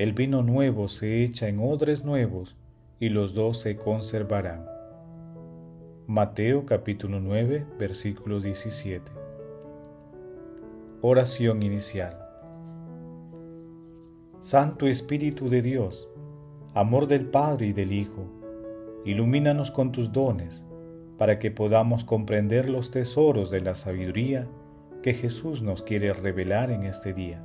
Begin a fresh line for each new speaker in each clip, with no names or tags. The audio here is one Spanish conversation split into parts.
el vino nuevo se echa en odres nuevos y los dos se conservarán. Mateo capítulo 9, versículo 17. Oración inicial. Santo Espíritu de Dios, amor del Padre y del Hijo, ilumínanos con tus dones para que podamos comprender los tesoros de la sabiduría que Jesús nos quiere revelar en este día.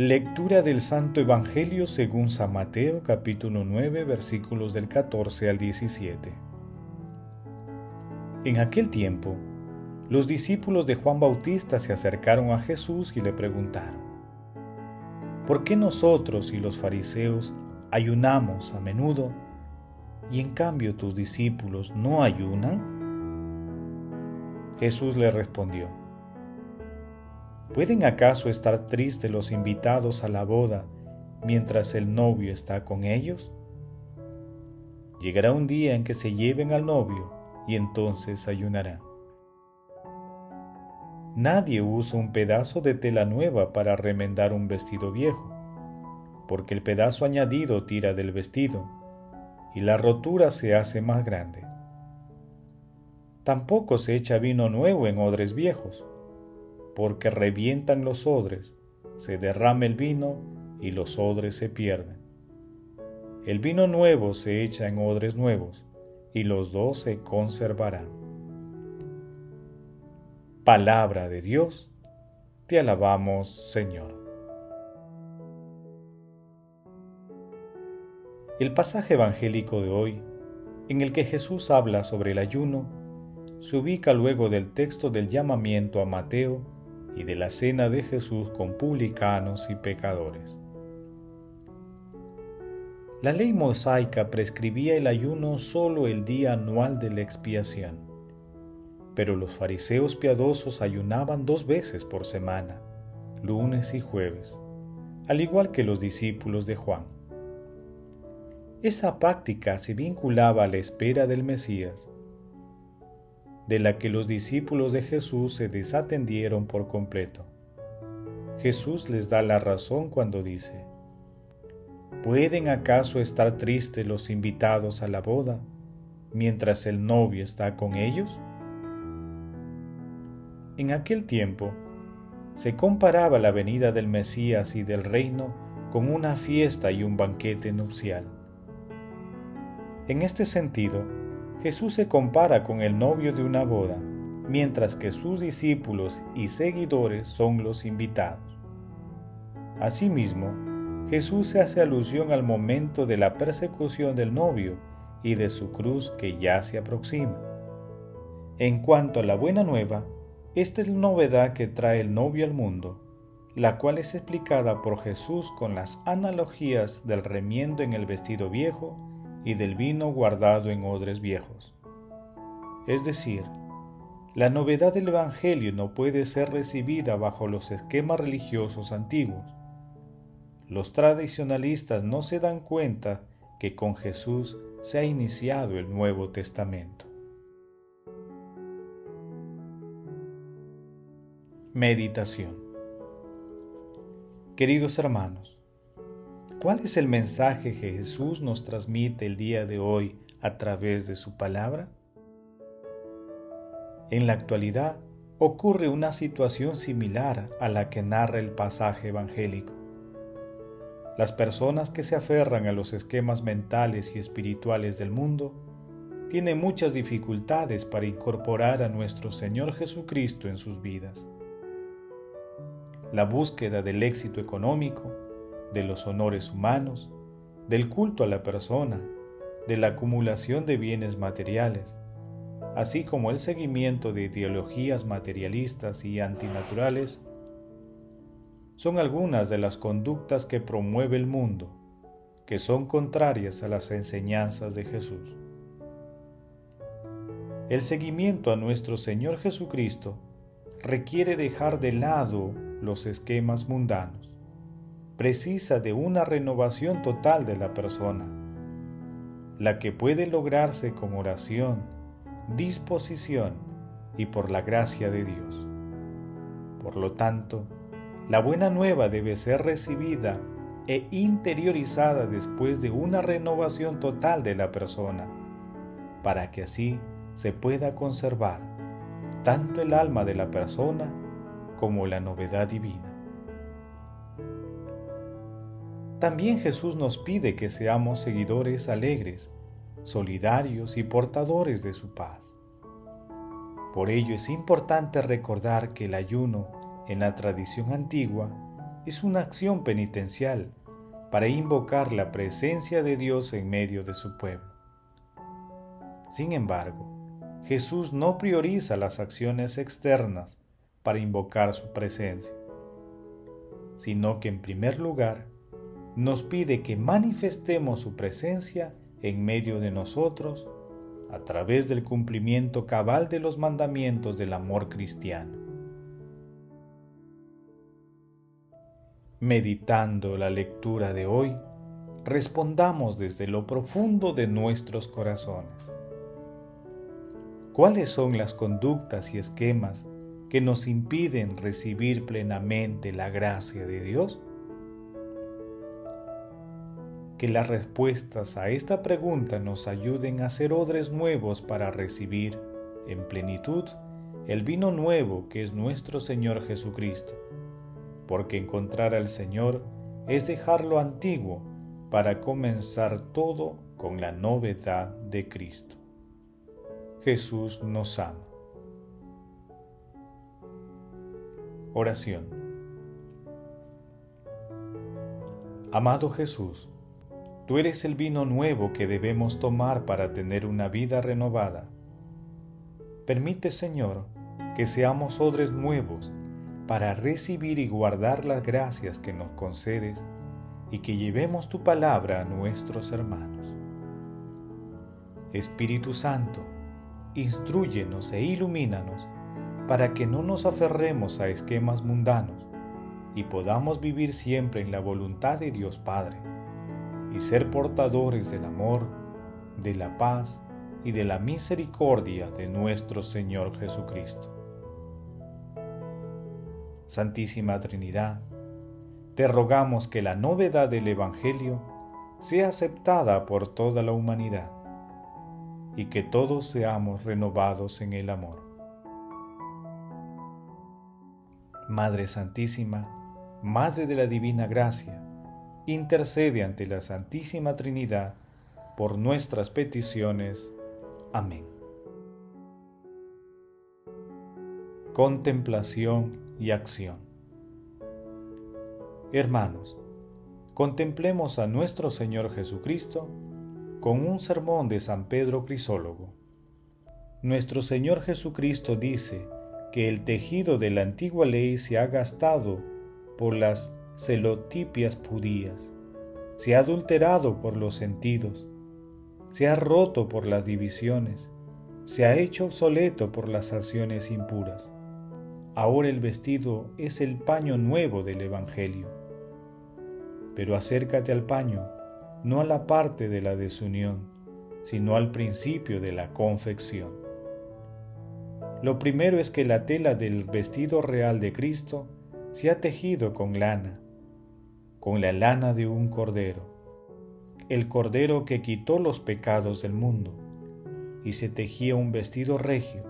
Lectura del Santo Evangelio según San Mateo capítulo 9 versículos del 14 al 17. En aquel tiempo, los discípulos de Juan Bautista se acercaron a Jesús y le preguntaron, ¿por qué nosotros y los fariseos ayunamos a menudo y en cambio tus discípulos no ayunan? Jesús le respondió, ¿Pueden acaso estar tristes los invitados a la boda mientras el novio está con ellos? Llegará un día en que se lleven al novio y entonces ayunarán. Nadie usa un pedazo de tela nueva para remendar un vestido viejo, porque el pedazo añadido tira del vestido y la rotura se hace más grande. Tampoco se echa vino nuevo en odres viejos porque revientan los odres, se derrama el vino y los odres se pierden. El vino nuevo se echa en odres nuevos y los dos se conservarán. Palabra de Dios, te alabamos Señor. El pasaje evangélico de hoy, en el que Jesús habla sobre el ayuno, se ubica luego del texto del llamamiento a Mateo y de la cena de Jesús con publicanos y pecadores. La ley mosaica prescribía el ayuno solo el día anual de la expiación, pero los fariseos piadosos ayunaban dos veces por semana, lunes y jueves, al igual que los discípulos de Juan. Esta práctica se vinculaba a la espera del Mesías, de la que los discípulos de Jesús se desatendieron por completo. Jesús les da la razón cuando dice, ¿pueden acaso estar tristes los invitados a la boda mientras el novio está con ellos? En aquel tiempo, se comparaba la venida del Mesías y del reino con una fiesta y un banquete nupcial. En este sentido, Jesús se compara con el novio de una boda, mientras que sus discípulos y seguidores son los invitados. Asimismo, Jesús se hace alusión al momento de la persecución del novio y de su cruz que ya se aproxima. En cuanto a la buena nueva, esta es la novedad que trae el novio al mundo, la cual es explicada por Jesús con las analogías del remiendo en el vestido viejo y del vino guardado en odres viejos. Es decir, la novedad del Evangelio no puede ser recibida bajo los esquemas religiosos antiguos. Los tradicionalistas no se dan cuenta que con Jesús se ha iniciado el Nuevo Testamento. Meditación Queridos hermanos, ¿Cuál es el mensaje que Jesús nos transmite el día de hoy a través de su palabra? En la actualidad ocurre una situación similar a la que narra el pasaje evangélico. Las personas que se aferran a los esquemas mentales y espirituales del mundo tienen muchas dificultades para incorporar a nuestro Señor Jesucristo en sus vidas. La búsqueda del éxito económico, de los honores humanos, del culto a la persona, de la acumulación de bienes materiales, así como el seguimiento de ideologías materialistas y antinaturales, son algunas de las conductas que promueve el mundo que son contrarias a las enseñanzas de Jesús. El seguimiento a nuestro Señor Jesucristo requiere dejar de lado los esquemas mundanos. Precisa de una renovación total de la persona, la que puede lograrse con oración, disposición y por la gracia de Dios. Por lo tanto, la buena nueva debe ser recibida e interiorizada después de una renovación total de la persona, para que así se pueda conservar tanto el alma de la persona como la novedad divina. También Jesús nos pide que seamos seguidores alegres, solidarios y portadores de su paz. Por ello es importante recordar que el ayuno en la tradición antigua es una acción penitencial para invocar la presencia de Dios en medio de su pueblo. Sin embargo, Jesús no prioriza las acciones externas para invocar su presencia, sino que en primer lugar nos pide que manifestemos su presencia en medio de nosotros a través del cumplimiento cabal de los mandamientos del amor cristiano. Meditando la lectura de hoy, respondamos desde lo profundo de nuestros corazones. ¿Cuáles son las conductas y esquemas que nos impiden recibir plenamente la gracia de Dios? Que las respuestas a esta pregunta nos ayuden a ser odres nuevos para recibir en plenitud el vino nuevo que es nuestro Señor Jesucristo porque encontrar al Señor es dejar lo antiguo para comenzar todo con la novedad de Cristo. Jesús nos ama. Oración. Amado Jesús, tú eres el vino nuevo que debemos tomar para tener una vida renovada. Permite, Señor, que seamos odres nuevos para recibir y guardar las gracias que nos concedes y que llevemos tu palabra a nuestros hermanos. Espíritu Santo, instruyenos e ilumínanos para que no nos aferremos a esquemas mundanos y podamos vivir siempre en la voluntad de Dios Padre y ser portadores del amor, de la paz y de la misericordia de nuestro Señor Jesucristo. Santísima Trinidad, te rogamos que la novedad del Evangelio sea aceptada por toda la humanidad y que todos seamos renovados en el amor. Madre Santísima, Madre de la Divina Gracia, intercede ante la Santísima Trinidad por nuestras peticiones. Amén. Contemplación y acción. Hermanos, contemplemos a nuestro Señor Jesucristo con un sermón de San Pedro Crisólogo. Nuestro Señor Jesucristo dice que el tejido de la antigua ley se ha gastado por las celotipias judías, se ha adulterado por los sentidos, se ha roto por las divisiones, se ha hecho obsoleto por las acciones impuras. Ahora el vestido es el paño nuevo del Evangelio. Pero acércate al paño, no a la parte de la desunión, sino al principio de la confección. Lo primero es que la tela del vestido real de Cristo se ha tejido con lana, con la lana de un cordero, el cordero que quitó los pecados del mundo, y se tejía un vestido regio,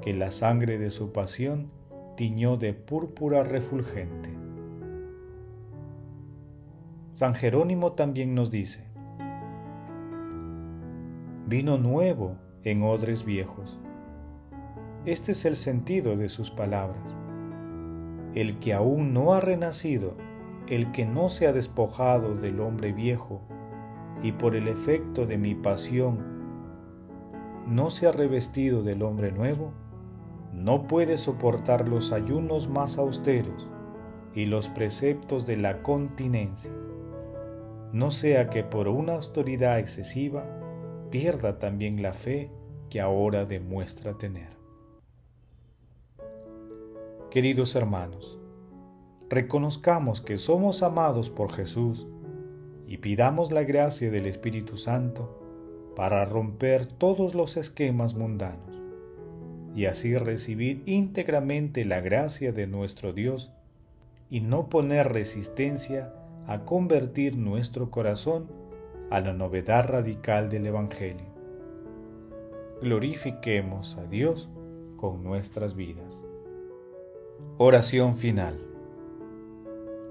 que la sangre de su pasión tiñó de púrpura refulgente. San Jerónimo también nos dice, vino nuevo en odres viejos. Este es el sentido de sus palabras. El que aún no ha renacido, el que no se ha despojado del hombre viejo, y por el efecto de mi pasión no se ha revestido del hombre nuevo, no puede soportar los ayunos más austeros y los preceptos de la continencia. no sea que por una autoridad excesiva pierda también la fe que ahora demuestra tener. Queridos hermanos, reconozcamos que somos amados por Jesús y pidamos la gracia del Espíritu Santo para romper todos los esquemas mundanos y así recibir íntegramente la gracia de nuestro Dios y no poner resistencia a convertir nuestro corazón a la novedad radical del Evangelio. Glorifiquemos a Dios con nuestras vidas. Oración final.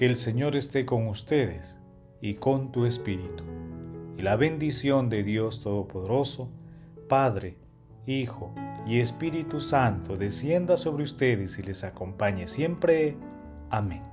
Que el Señor esté con ustedes y con tu Espíritu y la bendición de Dios Todopoderoso, Padre, Hijo y Espíritu Santo descienda sobre ustedes y les acompañe siempre. Amén.